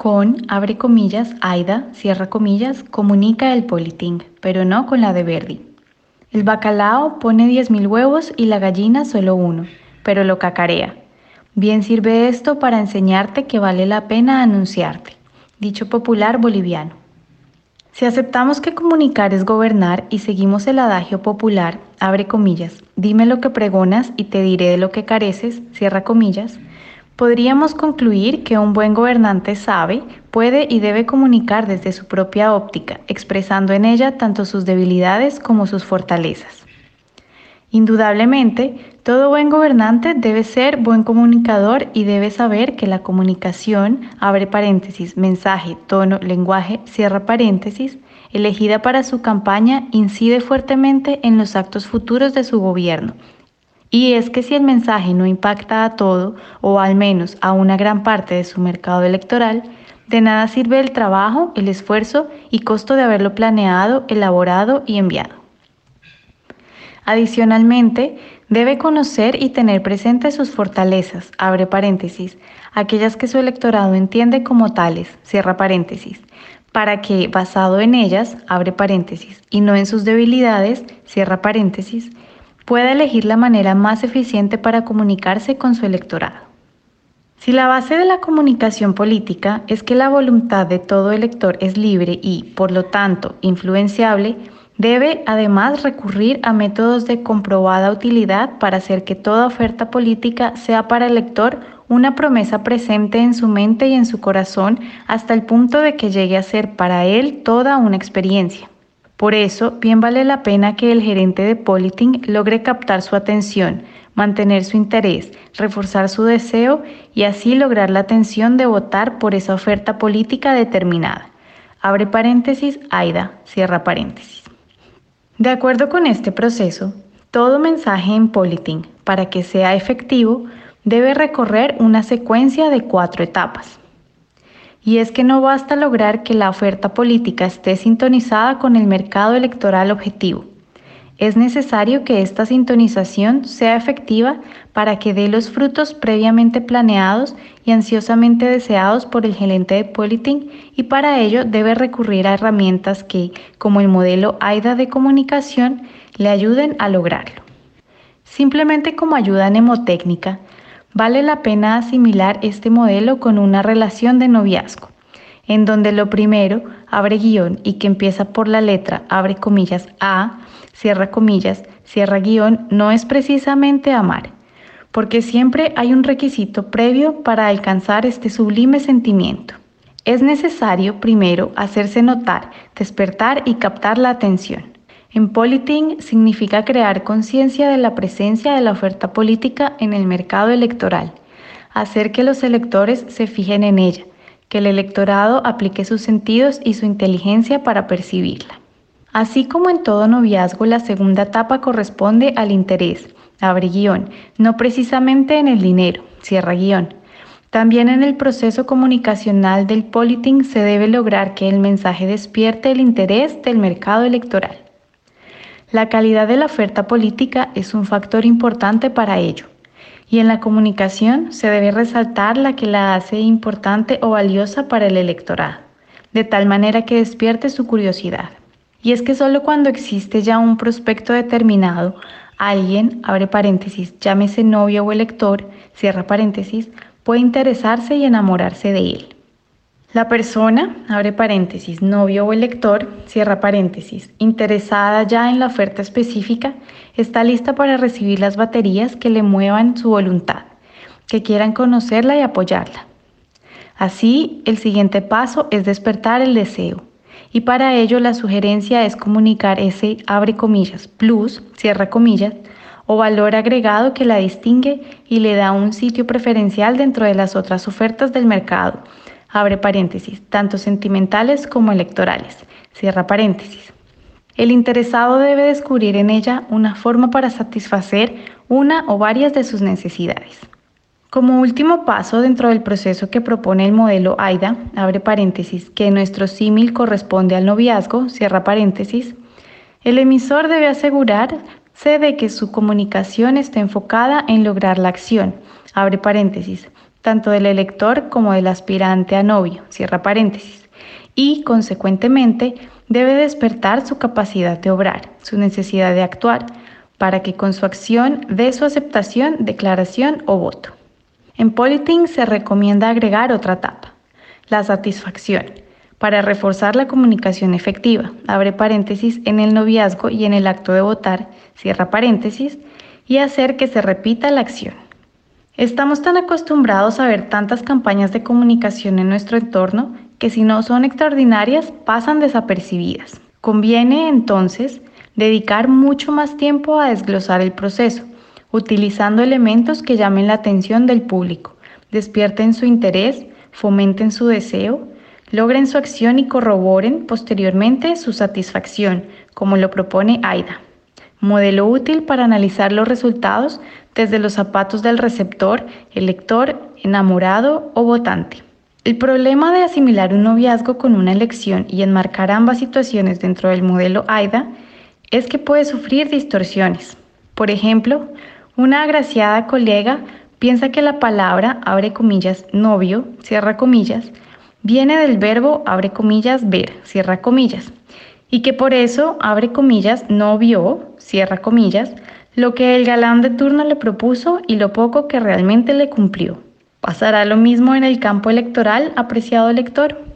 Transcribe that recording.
Con, abre comillas, Aida, cierra comillas, comunica el Politing, pero no con la de Verdi. El bacalao pone 10.000 huevos y la gallina solo uno, pero lo cacarea. Bien sirve esto para enseñarte que vale la pena anunciarte. Dicho popular boliviano. Si aceptamos que comunicar es gobernar y seguimos el adagio popular, abre comillas, dime lo que pregonas y te diré de lo que careces, cierra comillas, podríamos concluir que un buen gobernante sabe, puede y debe comunicar desde su propia óptica, expresando en ella tanto sus debilidades como sus fortalezas. Indudablemente, todo buen gobernante debe ser buen comunicador y debe saber que la comunicación, abre paréntesis, mensaje, tono, lenguaje, cierra paréntesis, elegida para su campaña incide fuertemente en los actos futuros de su gobierno. Y es que si el mensaje no impacta a todo, o al menos a una gran parte de su mercado electoral, de nada sirve el trabajo, el esfuerzo y costo de haberlo planeado, elaborado y enviado. Adicionalmente, debe conocer y tener presentes sus fortalezas, abre paréntesis, aquellas que su electorado entiende como tales, cierra paréntesis, para que, basado en ellas, abre paréntesis, y no en sus debilidades, cierra paréntesis, pueda elegir la manera más eficiente para comunicarse con su electorado. Si la base de la comunicación política es que la voluntad de todo elector es libre y, por lo tanto, influenciable, Debe además recurrir a métodos de comprobada utilidad para hacer que toda oferta política sea para el lector una promesa presente en su mente y en su corazón hasta el punto de que llegue a ser para él toda una experiencia. Por eso, bien vale la pena que el gerente de Politing logre captar su atención, mantener su interés, reforzar su deseo y así lograr la atención de votar por esa oferta política determinada. Abre paréntesis, AIDA, cierra paréntesis. De acuerdo con este proceso, todo mensaje en Politing, para que sea efectivo, debe recorrer una secuencia de cuatro etapas. Y es que no basta lograr que la oferta política esté sintonizada con el mercado electoral objetivo. Es necesario que esta sintonización sea efectiva para que dé los frutos previamente planeados y ansiosamente deseados por el gerente de Politing y para ello debe recurrir a herramientas que, como el modelo AIDA de comunicación, le ayuden a lograrlo. Simplemente como ayuda mnemotécnica, vale la pena asimilar este modelo con una relación de noviazgo, en donde lo primero, abre guion y que empieza por la letra, abre comillas, A, cierra comillas, cierra guion, no es precisamente amar, porque siempre hay un requisito previo para alcanzar este sublime sentimiento. Es necesario primero hacerse notar, despertar y captar la atención. En Politing significa crear conciencia de la presencia de la oferta política en el mercado electoral, hacer que los electores se fijen en ella, que el electorado aplique sus sentidos y su inteligencia para percibirla. Así como en todo noviazgo, la segunda etapa corresponde al interés, abre guion, no precisamente en el dinero, cierra guion. También en el proceso comunicacional del politing se debe lograr que el mensaje despierte el interés del mercado electoral. La calidad de la oferta política es un factor importante para ello. Y en la comunicación se debe resaltar la que la hace importante o valiosa para el electorado, de tal manera que despierte su curiosidad. Y es que solo cuando existe ya un prospecto determinado, alguien, abre paréntesis, llámese novio o elector, cierra paréntesis, puede interesarse y enamorarse de él. La persona, abre paréntesis, novio o elector, cierra paréntesis, interesada ya en la oferta específica, está lista para recibir las baterías que le muevan su voluntad, que quieran conocerla y apoyarla. Así, el siguiente paso es despertar el deseo, y para ello la sugerencia es comunicar ese, abre comillas, plus, cierra comillas, o valor agregado que la distingue y le da un sitio preferencial dentro de las otras ofertas del mercado, abre paréntesis, tanto sentimentales como electorales, cierra paréntesis. El interesado debe descubrir en ella una forma para satisfacer una o varias de sus necesidades. Como último paso dentro del proceso que propone el modelo AIDA, abre paréntesis, que nuestro símil corresponde al noviazgo, cierra paréntesis, el emisor debe asegurarse de que su comunicación esté enfocada en lograr la acción, abre paréntesis, tanto del elector como del aspirante a novio, cierra paréntesis, y, consecuentemente, debe despertar su capacidad de obrar, su necesidad de actuar, para que con su acción dé su aceptación, declaración o voto. En Politing se recomienda agregar otra etapa, la satisfacción, para reforzar la comunicación efectiva, abre paréntesis, en el noviazgo y en el acto de votar, cierra paréntesis, y hacer que se repita la acción. Estamos tan acostumbrados a ver tantas campañas de comunicación en nuestro entorno que si no son extraordinarias pasan desapercibidas. Conviene entonces dedicar mucho más tiempo a desglosar el proceso, utilizando elementos que llamen la atención del público, despierten su interés, fomenten su deseo, logren su acción y corroboren posteriormente su satisfacción, como lo propone AIDA. Modelo útil para analizar los resultados desde los zapatos del receptor, elector, enamorado o votante. El problema de asimilar un noviazgo con una elección y enmarcar ambas situaciones dentro del modelo AIDA es que puede sufrir distorsiones. Por ejemplo, una agraciada colega piensa que la palabra, abre comillas, novio, cierra comillas, viene del verbo, abre comillas, ver, cierra comillas, y que por eso, abre comillas, no vio, cierra comillas, lo que el galán de turno le propuso y lo poco que realmente le cumplió. ¿Pasará lo mismo en el campo electoral, apreciado lector?